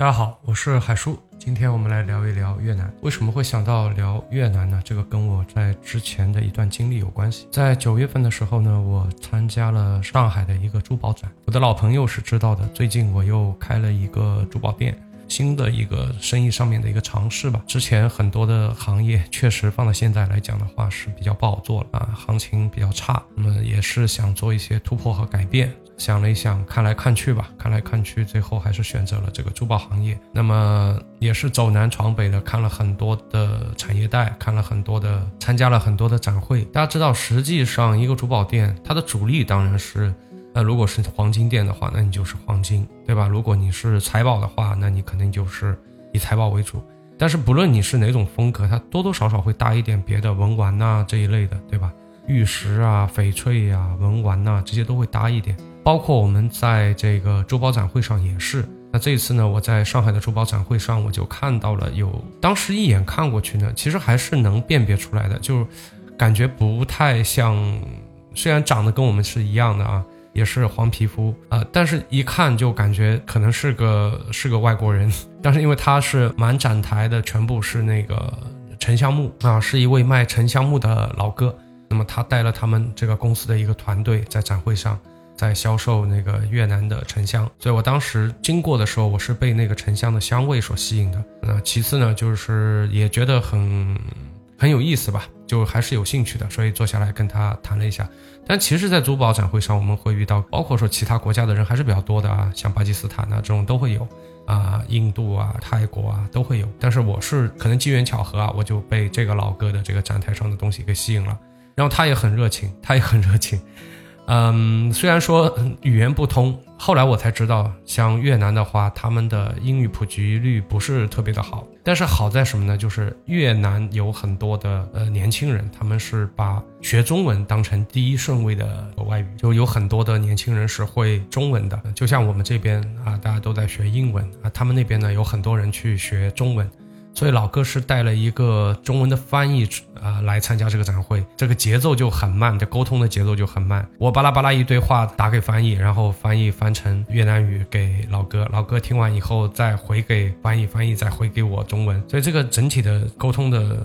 大家好，我是海叔。今天我们来聊一聊越南。为什么会想到聊越南呢？这个跟我在之前的一段经历有关系。在九月份的时候呢，我参加了上海的一个珠宝展。我的老朋友是知道的，最近我又开了一个珠宝店，新的一个生意上面的一个尝试吧。之前很多的行业确实放到现在来讲的话是比较不好做了啊，行情比较差。那么也是想做一些突破和改变。想了一想，看来看去吧，看来看去，最后还是选择了这个珠宝行业。那么也是走南闯北的，看了很多的产业带，看了很多的，参加了很多的展会。大家知道，实际上一个珠宝店，它的主力当然是，呃，如果是黄金店的话，那你就是黄金，对吧？如果你是财宝的话，那你肯定就是以财宝为主。但是不论你是哪种风格，它多多少少会搭一点别的文玩呐这一类的，对吧？玉石啊、翡翠呀、文玩呐，这些都会搭一点。包括我们在这个珠宝展会上也是。那这一次呢，我在上海的珠宝展会上，我就看到了有，当时一眼看过去呢，其实还是能辨别出来的，就感觉不太像，虽然长得跟我们是一样的啊，也是黄皮肤啊，但是一看就感觉可能是个是个外国人。但是因为他是满展台的全部是那个沉香木啊，是一位卖沉香木的老哥。那么他带了他们这个公司的一个团队在展会上。在销售那个越南的沉香，所以我当时经过的时候，我是被那个沉香的香味所吸引的。那其次呢，就是也觉得很很有意思吧，就还是有兴趣的，所以坐下来跟他谈了一下。但其实，在珠宝展会上，我们会遇到，包括说其他国家的人还是比较多的啊，像巴基斯坦啊这种都会有啊，印度啊、泰国啊都会有。但是我是可能机缘巧合啊，我就被这个老哥的这个展台上的东西给吸引了，然后他也很热情，他也很热情。嗯，虽然说语言不通，后来我才知道，像越南的话，他们的英语普及率不是特别的好。但是好在什么呢？就是越南有很多的呃年轻人，他们是把学中文当成第一顺位的外语，就有很多的年轻人是会中文的。就像我们这边啊，大家都在学英文啊，他们那边呢有很多人去学中文。所以老哥是带了一个中文的翻译啊来参加这个展会，这个节奏就很慢，这沟通的节奏就很慢。我巴拉巴拉一堆话打给翻译，然后翻译翻成越南语给老哥，老哥听完以后再回给翻译，翻译再回给我中文。所以这个整体的沟通的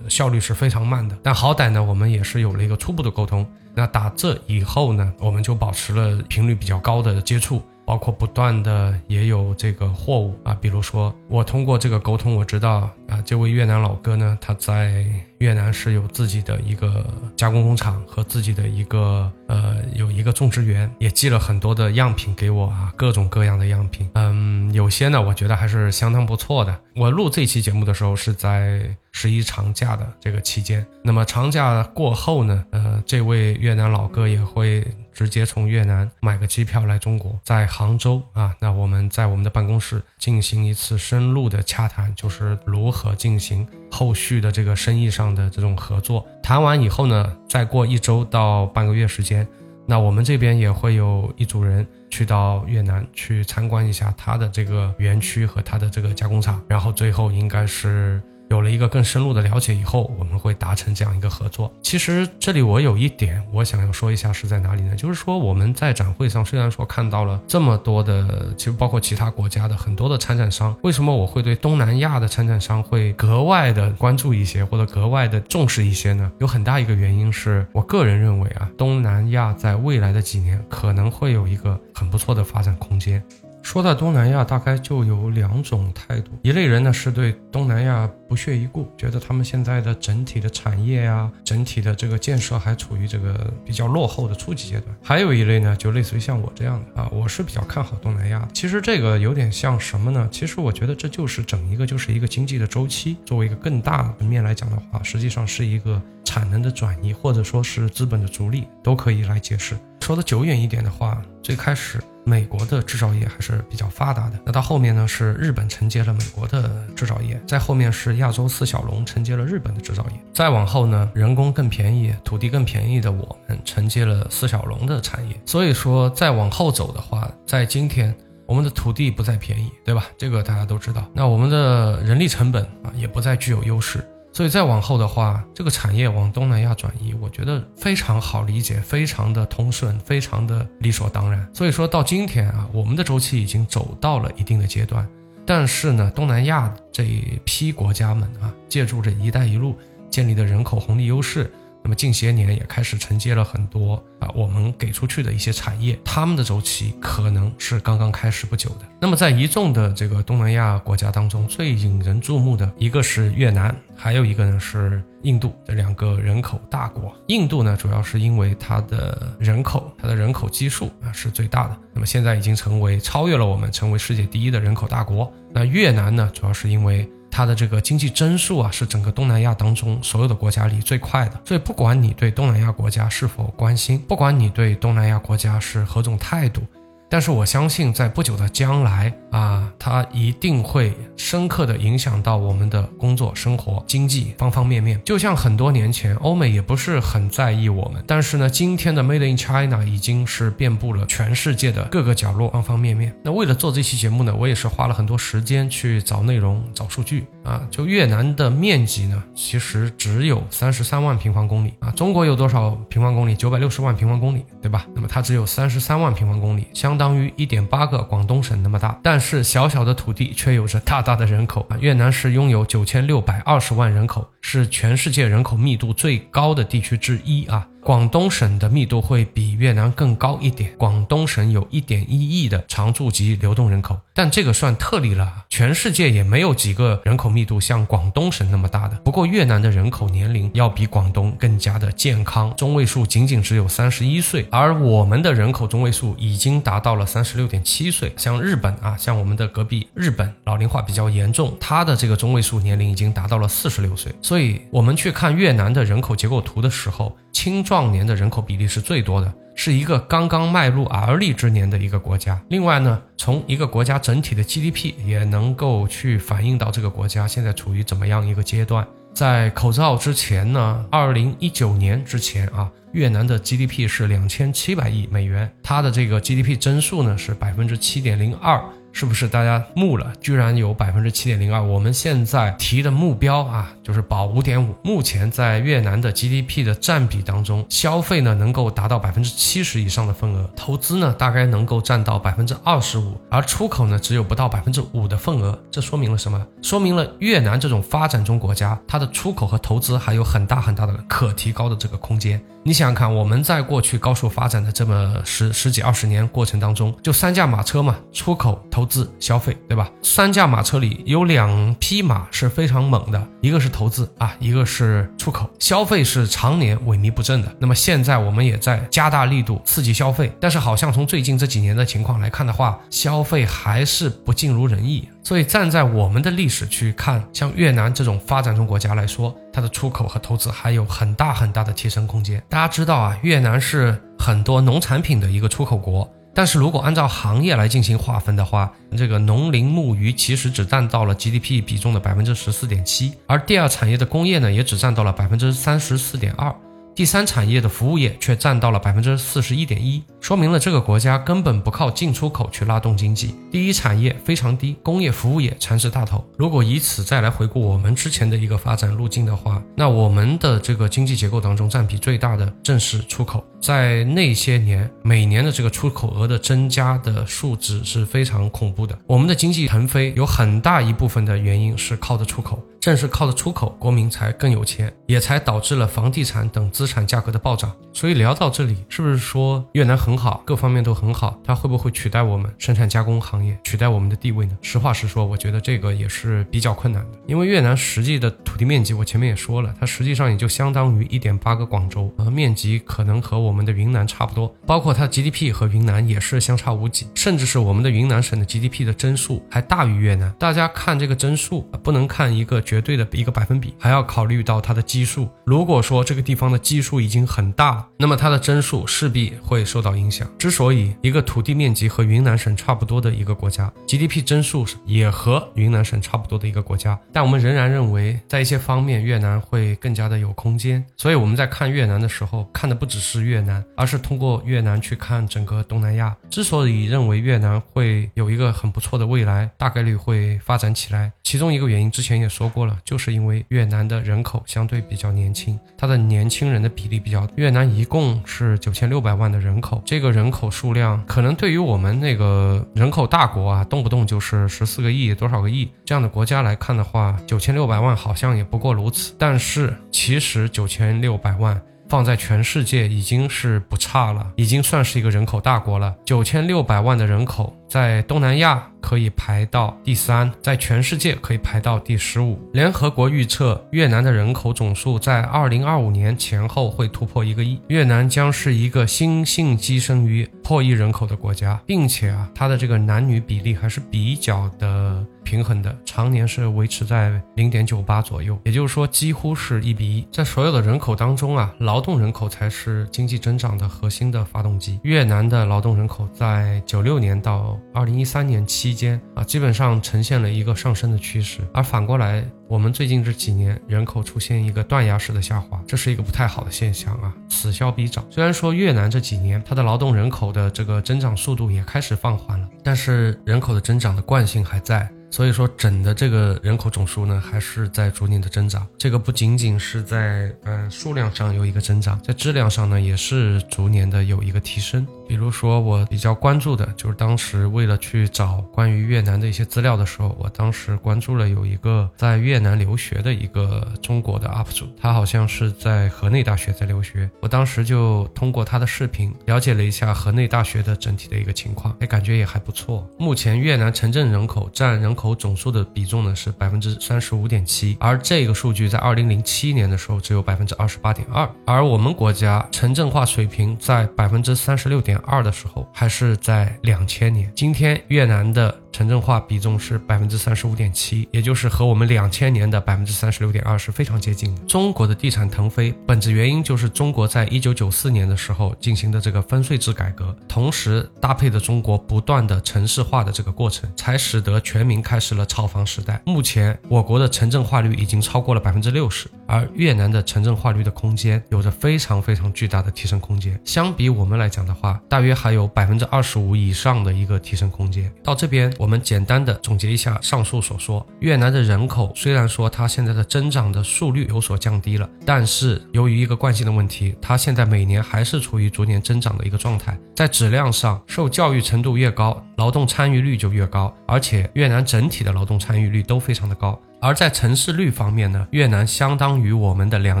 效率是非常慢的。但好歹呢，我们也是有了一个初步的沟通。那打这以后呢，我们就保持了频率比较高的接触。包括不断的也有这个货物啊，比如说我通过这个沟通，我知道啊，这位越南老哥呢，他在越南是有自己的一个加工工厂和自己的一个呃有一个种植园，也寄了很多的样品给我啊，各种各样的样品，嗯，有些呢我觉得还是相当不错的。我录这期节目的时候是在十一长假的这个期间，那么长假过后呢，呃，这位越南老哥也会。直接从越南买个机票来中国，在杭州啊，那我们在我们的办公室进行一次深入的洽谈，就是如何进行后续的这个生意上的这种合作。谈完以后呢，再过一周到半个月时间，那我们这边也会有一组人去到越南去参观一下他的这个园区和他的这个加工厂，然后最后应该是。有了一个更深入的了解以后，我们会达成这样一个合作。其实这里我有一点我想要说一下是在哪里呢？就是说我们在展会上虽然说看到了这么多的，其实包括其他国家的很多的参展商，为什么我会对东南亚的参展商会格外的关注一些，或者格外的重视一些呢？有很大一个原因是我个人认为啊，东南亚在未来的几年可能会有一个很不错的发展空间。说到东南亚，大概就有两种态度。一类人呢是对东南亚不屑一顾，觉得他们现在的整体的产业啊，整体的这个建设还处于这个比较落后的初级阶段。还有一类呢，就类似于像我这样的啊，我是比较看好东南亚。其实这个有点像什么呢？其实我觉得这就是整一个就是一个经济的周期。作为一个更大的面来讲的话，实际上是一个产能的转移，或者说是资本的逐利，都可以来解释。说的久远一点的话，最开始。美国的制造业还是比较发达的，那到后面呢是日本承接了美国的制造业，再后面是亚洲四小龙承接了日本的制造业，再往后呢人工更便宜、土地更便宜的我们承接了四小龙的产业。所以说再往后走的话，在今天我们的土地不再便宜，对吧？这个大家都知道。那我们的人力成本啊也不再具有优势。所以再往后的话，这个产业往东南亚转移，我觉得非常好理解，非常的通顺，非常的理所当然。所以说到今天啊，我们的周期已经走到了一定的阶段，但是呢，东南亚这一批国家们啊，借助着“一带一路”建立的人口红利优势。那么近些年也开始承接了很多啊，我们给出去的一些产业，他们的周期可能是刚刚开始不久的。那么在一众的这个东南亚国家当中，最引人注目的一个是越南，还有一个呢是印度这两个人口大国。印度呢，主要是因为它的人口，它的人口基数啊是最大的，那么现在已经成为超越了我们，成为世界第一的人口大国。那越南呢，主要是因为。它的这个经济增速啊，是整个东南亚当中所有的国家里最快的。所以，不管你对东南亚国家是否关心，不管你对东南亚国家是何种态度。但是我相信，在不久的将来啊，它一定会深刻的影响到我们的工作、生活、经济方方面面。就像很多年前，欧美也不是很在意我们，但是呢，今天的 Made in China 已经是遍布了全世界的各个角落、方方面面。那为了做这期节目呢，我也是花了很多时间去找内容、找数据啊。就越南的面积呢，其实只有三十三万平方公里啊。中国有多少平方公里？九百六十万平方公里，对吧？那么它只有三十三万平方公里，相当于一点八个广东省那么大，但是小小的土地却有着大大的人口啊！越南是拥有九千六百二十万人口，是全世界人口密度最高的地区之一啊！广东省的密度会比越南更高一点。广东省有一点一亿的常住及流动人口，但这个算特例了。全世界也没有几个人口密度像广东省那么大的。不过越南的人口年龄要比广东更加的健康，中位数仅仅只有三十一岁，而我们的人口中位数已经达到了三十六点七岁。像日本啊，像我们的隔壁日本，老龄化比较严重，它的这个中位数年龄已经达到了四十六岁。所以我们去看越南的人口结构图的时候。青壮年的人口比例是最多的，是一个刚刚迈入而立之年的一个国家。另外呢，从一个国家整体的 GDP 也能够去反映到这个国家现在处于怎么样一个阶段。在口罩之前呢，二零一九年之前啊，越南的 GDP 是两千七百亿美元，它的这个 GDP 增速呢是百分之七点零二。是不是大家目了？居然有百分之七点零二。我们现在提的目标啊，就是保五点五。目前在越南的 GDP 的占比当中，消费呢能够达到百分之七十以上的份额，投资呢大概能够占到百分之二十五，而出口呢只有不到百分之五的份额。这说明了什么？说明了越南这种发展中国家，它的出口和投资还有很大很大的可提高的这个空间。你想想看，我们在过去高速发展的这么十十几二十年过程当中，就三驾马车嘛，出口、投资、消费，对吧？三驾马车里有两匹马是非常猛的，一个是投资啊，一个是出口，消费是常年萎靡不振的。那么现在我们也在加大力度刺激消费，但是好像从最近这几年的情况来看的话，消费还是不尽如人意。所以站在我们的历史去看，像越南这种发展中国家来说，它的出口和投资还有很大很大的提升空间。大家知道啊，越南是很多农产品的一个出口国，但是如果按照行业来进行划分的话，这个农林牧渔其实只占到了 GDP 比重的百分之十四点七，而第二产业的工业呢，也只占到了百分之三十四点二。第三产业的服务业却占到了百分之四十一点一，说明了这个国家根本不靠进出口去拉动经济。第一产业非常低，工业服务业蚕食大头。如果以此再来回顾我们之前的一个发展路径的话，那我们的这个经济结构当中占比最大的正是出口。在那些年，每年的这个出口额的增加的数值是非常恐怖的。我们的经济腾飞有很大一部分的原因是靠的出口。正是靠的出口，国民才更有钱，也才导致了房地产等资产价格的暴涨。所以聊到这里，是不是说越南很好，各方面都很好？它会不会取代我们生产加工行业，取代我们的地位呢？实话实说，我觉得这个也是比较困难的。因为越南实际的土地面积，我前面也说了，它实际上也就相当于一点八个广州，呃，面积可能和我们的云南差不多，包括它的 GDP 和云南也是相差无几，甚至是我们的云南省的 GDP 的增速还大于越南。大家看这个增速，不能看一个绝对的一个百分比，还要考虑到它的基数。如果说这个地方的基基数已经很大了，那么它的增速势必会受到影响。之所以一个土地面积和云南省差不多的一个国家，GDP 增速也和云南省差不多的一个国家，但我们仍然认为在一些方面越南会更加的有空间。所以我们在看越南的时候，看的不只是越南，而是通过越南去看整个东南亚。之所以认为越南会有一个很不错的未来，大概率会发展起来，其中一个原因之前也说过了，就是因为越南的人口相对比较年轻，它的年轻人的。比例比较。越南一共是九千六百万的人口，这个人口数量可能对于我们那个人口大国啊，动不动就是十四个亿、多少个亿这样的国家来看的话，九千六百万好像也不过如此。但是其实九千六百万。放在全世界已经是不差了，已经算是一个人口大国了。九千六百万的人口，在东南亚可以排到第三，在全世界可以排到第十五。联合国预测，越南的人口总数在二零二五年前后会突破一个亿，越南将是一个新兴跻身于破亿人口的国家，并且啊，它的这个男女比例还是比较的。平衡的，常年是维持在零点九八左右，也就是说几乎是一比一。在所有的人口当中啊，劳动人口才是经济增长的核心的发动机。越南的劳动人口在九六年到二零一三年期间啊，基本上呈现了一个上升的趋势，而反过来，我们最近这几年人口出现一个断崖式的下滑，这是一个不太好的现象啊，此消彼长。虽然说越南这几年它的劳动人口的这个增长速度也开始放缓了，但是人口的增长的惯性还在。所以说，整的这个人口总数呢，还是在逐年的增长。这个不仅仅是在嗯数量上有一个增长，在质量上呢，也是逐年的有一个提升。比如说，我比较关注的就是当时为了去找关于越南的一些资料的时候，我当时关注了有一个在越南留学的一个中国的 UP 主，他好像是在河内大学在留学。我当时就通过他的视频了解了一下河内大学的整体的一个情况，哎，感觉也还不错。目前越南城镇人口占人口总数的比重呢是百分之三十五点七，而这个数据在二零零七年的时候只有百分之二十八点二，而我们国家城镇化水平在百分之三十六点。二的时候还是在两千年，今天越南的城镇化比重是百分之三十五点七，也就是和我们两千年的百分之三十六点二是非常接近的。中国的地产腾飞，本质原因就是中国在一九九四年的时候进行的这个分税制改革，同时搭配的中国不断的城市化的这个过程，才使得全民开始了炒房时代。目前我国的城镇化率已经超过了百分之六十，而越南的城镇化率的空间有着非常非常巨大的提升空间。相比我们来讲的话，大约还有百分之二十五以上的一个提升空间。到这边，我们简单的总结一下上述所说。越南的人口虽然说它现在的增长的速率有所降低了，但是由于一个惯性的问题，它现在每年还是处于逐年增长的一个状态。在质量上，受教育程度越高，劳动参与率就越高，而且越南整体的劳动参与率都非常的高。而在城市率方面呢，越南相当于我们的两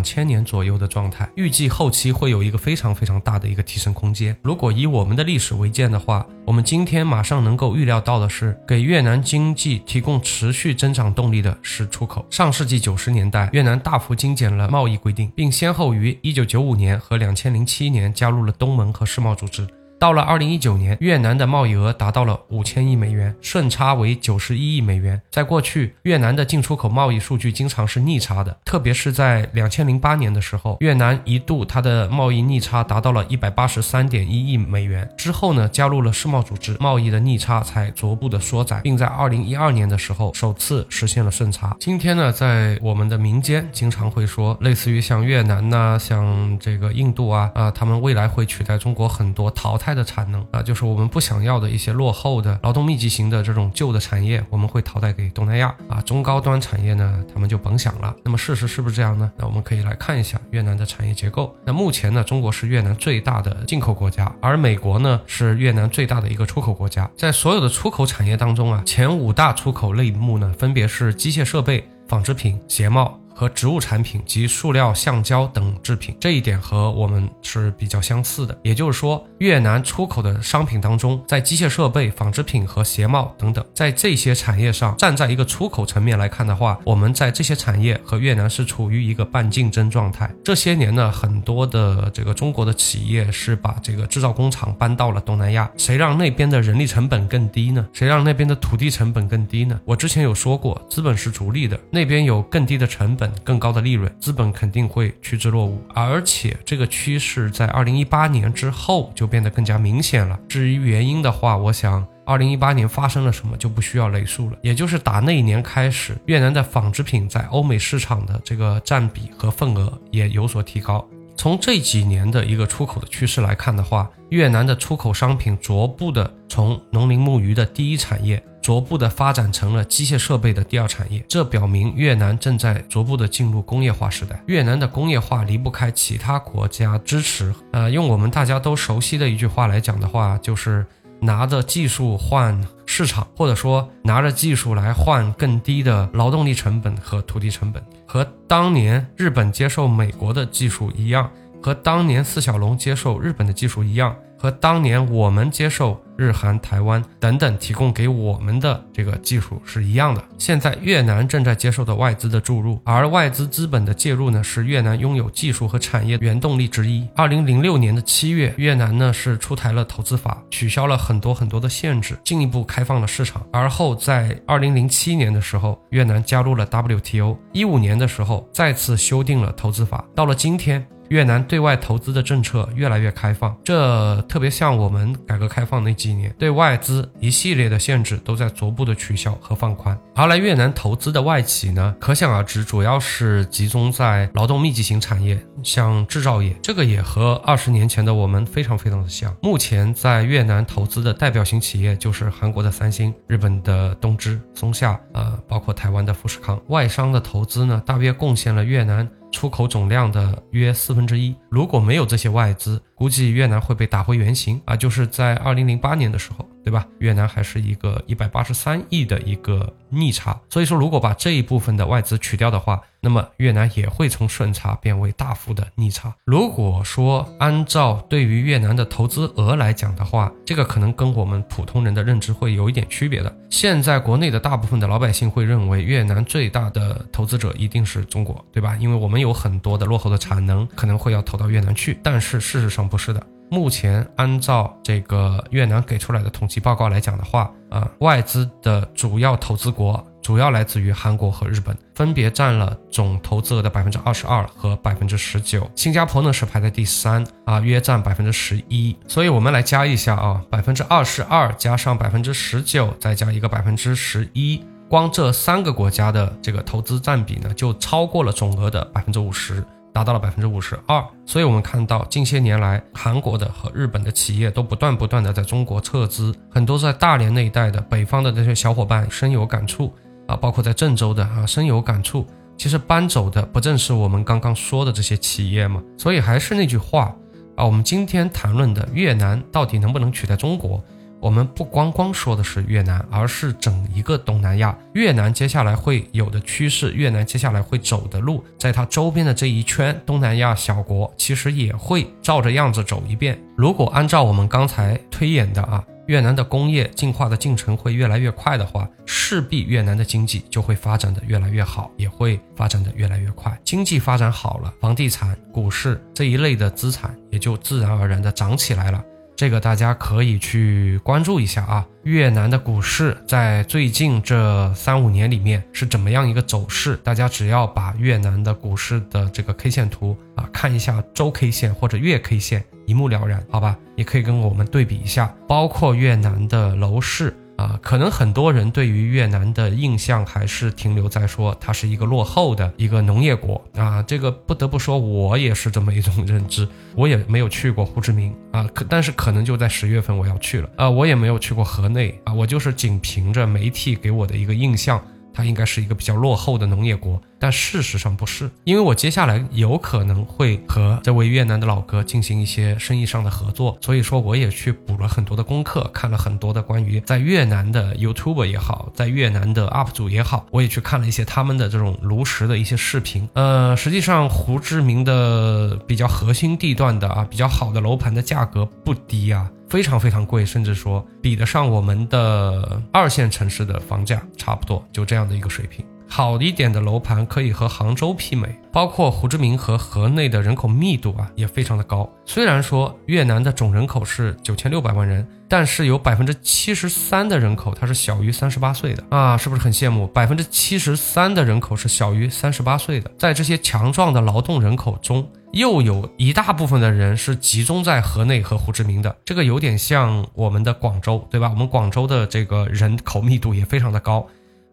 千年左右的状态，预计后期会有一个非常非常大的一个提升空间。如果以我们的历史为鉴的话，我们今天马上能够预料到的是，给越南经济提供持续增长动力的是出口。上世纪九十年代，越南大幅精简了贸易规定，并先后于一九九五年和两千零七年加入了东盟和世贸组织。到了二零一九年，越南的贸易额达到了五千亿美元，顺差为九十一亿美元。在过去，越南的进出口贸易数据经常是逆差的，特别是在两千零八年的时候，越南一度它的贸易逆差达到了一百八十三点一亿美元。之后呢，加入了世贸组织，贸易的逆差才逐步的缩窄，并在二零一二年的时候首次实现了顺差。今天呢，在我们的民间经常会说，类似于像越南呐，像这个印度啊啊，他们未来会取代中国很多淘汰。的产能啊，就是我们不想要的一些落后的劳动密集型的这种旧的产业，我们会淘汰给东南亚啊。中高端产业呢，他们就甭想了。那么事实是不是这样呢？那我们可以来看一下越南的产业结构。那目前呢，中国是越南最大的进口国家，而美国呢是越南最大的一个出口国家。在所有的出口产业当中啊，前五大出口类目呢，分别是机械设备、纺织品、鞋帽。和植物产品及塑料、橡胶等制品，这一点和我们是比较相似的。也就是说，越南出口的商品当中，在机械设备、纺织品和鞋帽等等，在这些产业上，站在一个出口层面来看的话，我们在这些产业和越南是处于一个半竞争状态。这些年呢，很多的这个中国的企业是把这个制造工厂搬到了东南亚，谁让那边的人力成本更低呢？谁让那边的土地成本更低呢？我之前有说过，资本是逐利的，那边有更低的成本。更高的利润，资本肯定会趋之若鹜，而且这个趋势在二零一八年之后就变得更加明显了。至于原因的话，我想二零一八年发生了什么就不需要累述了，也就是打那一年开始，越南的纺织品在欧美市场的这个占比和份额也有所提高。从这几年的一个出口的趋势来看的话，越南的出口商品逐步的从农林牧渔的第一产业。逐步的发展成了机械设备的第二产业。这表明越南正在逐步的进入工业化时代。越南的工业化离不开其他国家支持。呃，用我们大家都熟悉的一句话来讲的话，就是拿着技术换市场，或者说拿着技术来换更低的劳动力成本和土地成本，和当年日本接受美国的技术一样。和当年四小龙接受日本的技术一样，和当年我们接受日韩台湾等等提供给我们的这个技术是一样的。现在越南正在接受的外资的注入，而外资资本的介入呢，是越南拥有技术和产业原动力之一。二零零六年的七月，越南呢是出台了投资法，取消了很多很多的限制，进一步开放了市场。而后在二零零七年的时候，越南加入了 WTO。一五年的时候，再次修订了投资法。到了今天。越南对外投资的政策越来越开放，这特别像我们改革开放那几年，对外资一系列的限制都在逐步的取消和放宽。而来越南投资的外企呢，可想而知，主要是集中在劳动密集型产业，像制造业。这个也和二十年前的我们非常非常的像。目前在越南投资的代表性企业就是韩国的三星、日本的东芝、松下，呃，包括台湾的富士康。外商的投资呢，大约贡献了越南。出口总量的约四分之一，如果没有这些外资，估计越南会被打回原形啊！就是在二零零八年的时候。对吧？越南还是一个一百八十三亿的一个逆差，所以说如果把这一部分的外资取掉的话，那么越南也会从顺差变为大幅的逆差。如果说按照对于越南的投资额来讲的话，这个可能跟我们普通人的认知会有一点区别的。现在国内的大部分的老百姓会认为越南最大的投资者一定是中国，对吧？因为我们有很多的落后的产能，可能会要投到越南去，但是事实上不是的。目前按照这个越南给出来的统计报告来讲的话，啊，外资的主要投资国主要来自于韩国和日本，分别占了总投资额的百分之二十二和百分之十九。新加坡呢是排在第三，啊，约占百分之十一。所以我们来加一下啊，百分之二十二加上百分之十九，再加一个百分之十一，光这三个国家的这个投资占比呢，就超过了总额的百分之五十。达到了百分之五十二，所以我们看到近些年来，韩国的和日本的企业都不断不断的在中国撤资，很多在大连那一带的北方的那些小伙伴深有感触啊，包括在郑州的啊深有感触。其实搬走的不正是我们刚刚说的这些企业吗？所以还是那句话啊，我们今天谈论的越南到底能不能取代中国？我们不光光说的是越南，而是整一个东南亚。越南接下来会有的趋势，越南接下来会走的路，在它周边的这一圈东南亚小国，其实也会照着样子走一遍。如果按照我们刚才推演的啊，越南的工业进化的进程会越来越快的话，势必越南的经济就会发展的越来越好，也会发展的越来越快。经济发展好了，房地产、股市这一类的资产也就自然而然的涨起来了。这个大家可以去关注一下啊，越南的股市在最近这三五年里面是怎么样一个走势？大家只要把越南的股市的这个 K 线图啊看一下周 K 线或者月 K 线，一目了然，好吧？也可以跟我们对比一下，包括越南的楼市。啊，可能很多人对于越南的印象还是停留在说它是一个落后的一个农业国啊，这个不得不说，我也是这么一种认知。我也没有去过胡志明啊，可但是可能就在十月份我要去了啊，我也没有去过河内啊，我就是仅凭着媒体给我的一个印象。它应该是一个比较落后的农业国，但事实上不是，因为我接下来有可能会和这位越南的老哥进行一些生意上的合作，所以说我也去补了很多的功课，看了很多的关于在越南的 YouTube 也好，在越南的 UP 主也好，我也去看了一些他们的这种炉石的一些视频。呃，实际上胡志明的比较核心地段的啊，比较好的楼盘的价格不低啊。非常非常贵，甚至说比得上我们的二线城市的房价，差不多就这样的一个水平。好一点的楼盘可以和杭州媲美，包括胡志明和河内的人口密度啊也非常的高。虽然说越南的总人口是九千六百万人，但是有百分之七十三的人口它是小于三十八岁的啊，是不是很羡慕？百分之七十三的人口是小于三十八岁的，在这些强壮的劳动人口中。又有一大部分的人是集中在河内和胡志明的，这个有点像我们的广州，对吧？我们广州的这个人口密度也非常的高，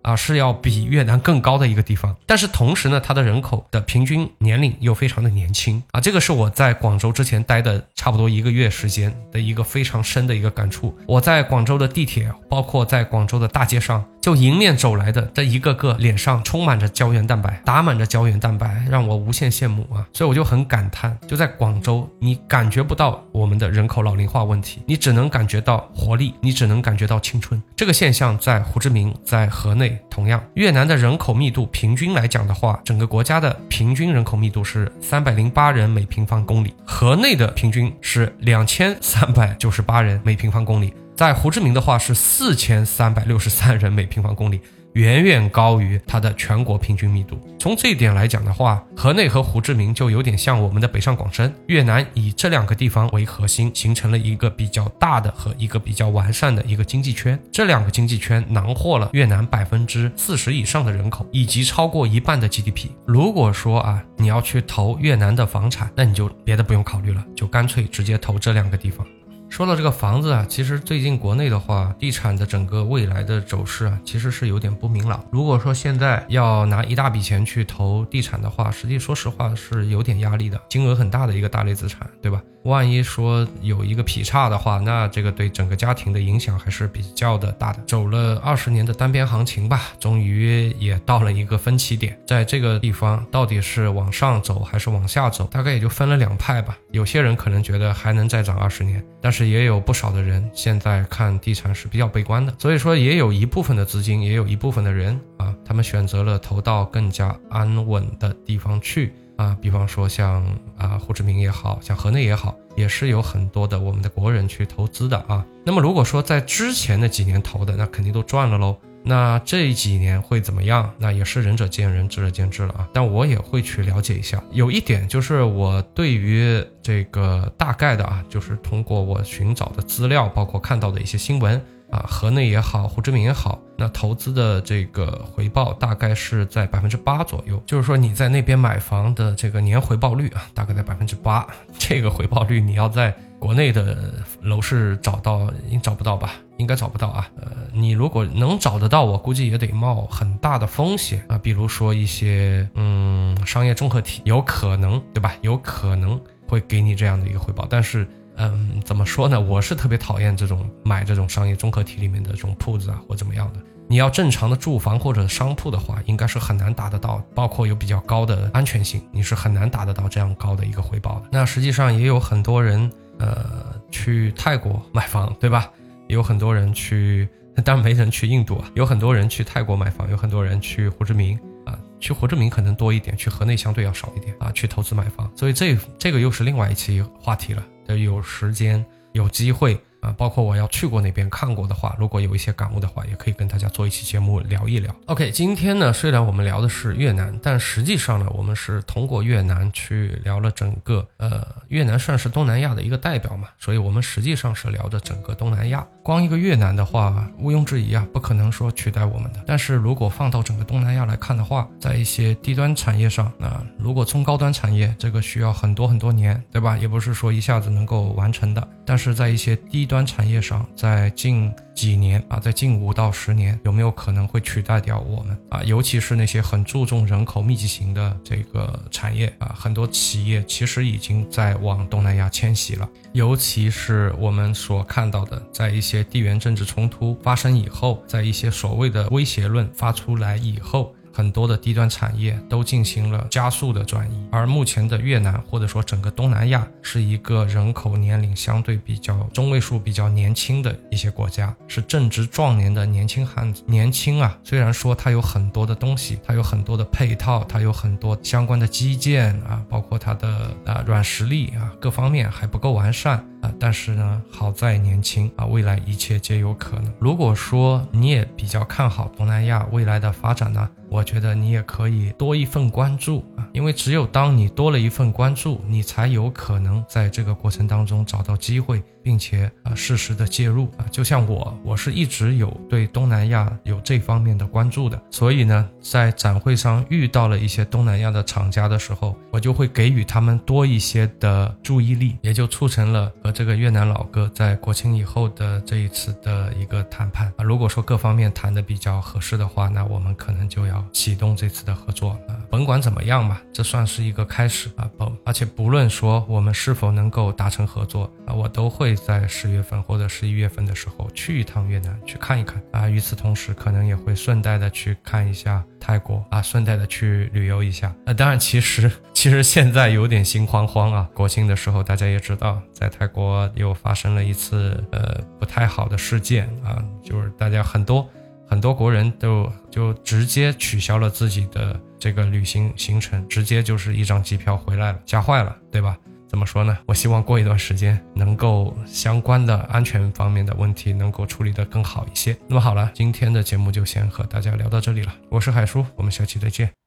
啊，是要比越南更高的一个地方。但是同时呢，它的人口的平均年龄又非常的年轻啊，这个是我在广州之前待的差不多一个月时间的一个非常深的一个感触。我在广州的地铁，包括在广州的大街上。就迎面走来的这一个个脸上充满着胶原蛋白，打满着胶原蛋白，让我无限羡慕啊！所以我就很感叹，就在广州，你感觉不到我们的人口老龄化问题，你只能感觉到活力，你只能感觉到青春。这个现象在胡志明，在河内同样。越南的人口密度平均来讲的话，整个国家的平均人口密度是三百零八人每平方公里，河内的平均是两千三百九十八人每平方公里。在胡志明的话是四千三百六十三人每平方公里，远远高于它的全国平均密度。从这一点来讲的话，河内和胡志明就有点像我们的北上广深。越南以这两个地方为核心，形成了一个比较大的和一个比较完善的一个经济圈。这两个经济圈囊括了越南百分之四十以上的人口，以及超过一半的 GDP。如果说啊，你要去投越南的房产，那你就别的不用考虑了，就干脆直接投这两个地方。说到这个房子啊，其实最近国内的话，地产的整个未来的走势啊，其实是有点不明朗。如果说现在要拿一大笔钱去投地产的话，实际说实话是有点压力的，金额很大的一个大类资产，对吧？万一说有一个劈叉的话，那这个对整个家庭的影响还是比较的大的。走了二十年的单边行情吧，终于也到了一个分歧点，在这个地方到底是往上走还是往下走，大概也就分了两派吧。有些人可能觉得还能再涨二十年，但是也有不少的人现在看地产是比较悲观的。所以说，也有一部分的资金，也有一部分的人啊，他们选择了投到更加安稳的地方去。啊，比方说像啊胡志明也好像河内也好，也是有很多的我们的国人去投资的啊。那么如果说在之前的几年投的，那肯定都赚了喽。那这几年会怎么样？那也是仁者见仁，智者见智了啊。但我也会去了解一下。有一点就是我对于这个大概的啊，就是通过我寻找的资料，包括看到的一些新闻。啊，河内也好，胡志明也好，那投资的这个回报大概是在百分之八左右。就是说你在那边买房的这个年回报率啊，大概在百分之八。这个回报率你要在国内的楼市找到，应找不到吧？应该找不到啊。呃，你如果能找得到，我估计也得冒很大的风险啊。比如说一些嗯商业综合体，有可能对吧？有可能会给你这样的一个回报，但是。嗯，怎么说呢？我是特别讨厌这种买这种商业综合体里面的这种铺子啊，或怎么样的。你要正常的住房或者商铺的话，应该是很难达得到，包括有比较高的安全性，你是很难达得到这样高的一个回报的。那实际上也有很多人，呃，去泰国买房，对吧？有很多人去，当然没人去印度啊。有很多人去泰国买房，有很多人去胡志明啊，去胡志明可能多一点，去河内相对要少一点啊，去投资买房。所以这这个又是另外一期话题了。得有时间有机会啊，包括我要去过那边看过的话，如果有一些感悟的话，也可以跟大家做一期节目聊一聊。OK，今天呢，虽然我们聊的是越南，但实际上呢，我们是通过越南去聊了整个呃，越南算是东南亚的一个代表嘛，所以我们实际上是聊着整个东南亚。光一个越南的话，毋庸置疑啊，不可能说取代我们的。但是如果放到整个东南亚来看的话，在一些低端产业上，那如果中高端产业，这个需要很多很多年，对吧？也不是说一下子能够完成的。但是在一些低端端产业上，在近几年啊，在近五到十年，有没有可能会取代掉我们啊？尤其是那些很注重人口密集型的这个产业啊，很多企业其实已经在往东南亚迁徙了。尤其是我们所看到的，在一些地缘政治冲突发生以后，在一些所谓的威胁论发出来以后。很多的低端产业都进行了加速的转移，而目前的越南或者说整个东南亚是一个人口年龄相对比较中位数比较年轻的一些国家，是正值壮年的年轻汉子。年轻啊，虽然说它有很多的东西，它有很多的配套，它有很多相关的基建啊，包括它的啊软实力啊，各方面还不够完善。但是呢，好在年轻啊，未来一切皆有可能。如果说你也比较看好东南亚未来的发展呢，我觉得你也可以多一份关注啊，因为只有当你多了一份关注，你才有可能在这个过程当中找到机会。并且啊，适时的介入啊，就像我，我是一直有对东南亚有这方面的关注的，所以呢，在展会上遇到了一些东南亚的厂家的时候，我就会给予他们多一些的注意力，也就促成了和这个越南老哥在国庆以后的这一次的一个谈判啊，如果说各方面谈的比较合适的话，那我们可能就要启动这次的合作啊。甭管怎么样吧，这算是一个开始啊。不，而且不论说我们是否能够达成合作啊，我都会在十月份或者十一月份的时候去一趟越南去看一看啊。与此同时，可能也会顺带的去看一下泰国啊，顺带的去旅游一下。啊当然，其实其实现在有点心慌慌啊。国庆的时候，大家也知道，在泰国国又发生了一次呃不太好的事件啊，就是大家很多。很多国人都就直接取消了自己的这个旅行行程，直接就是一张机票回来了，吓坏了，对吧？怎么说呢？我希望过一段时间能够相关的安全方面的问题能够处理得更好一些。那么好了，今天的节目就先和大家聊到这里了，我是海叔，我们下期再见。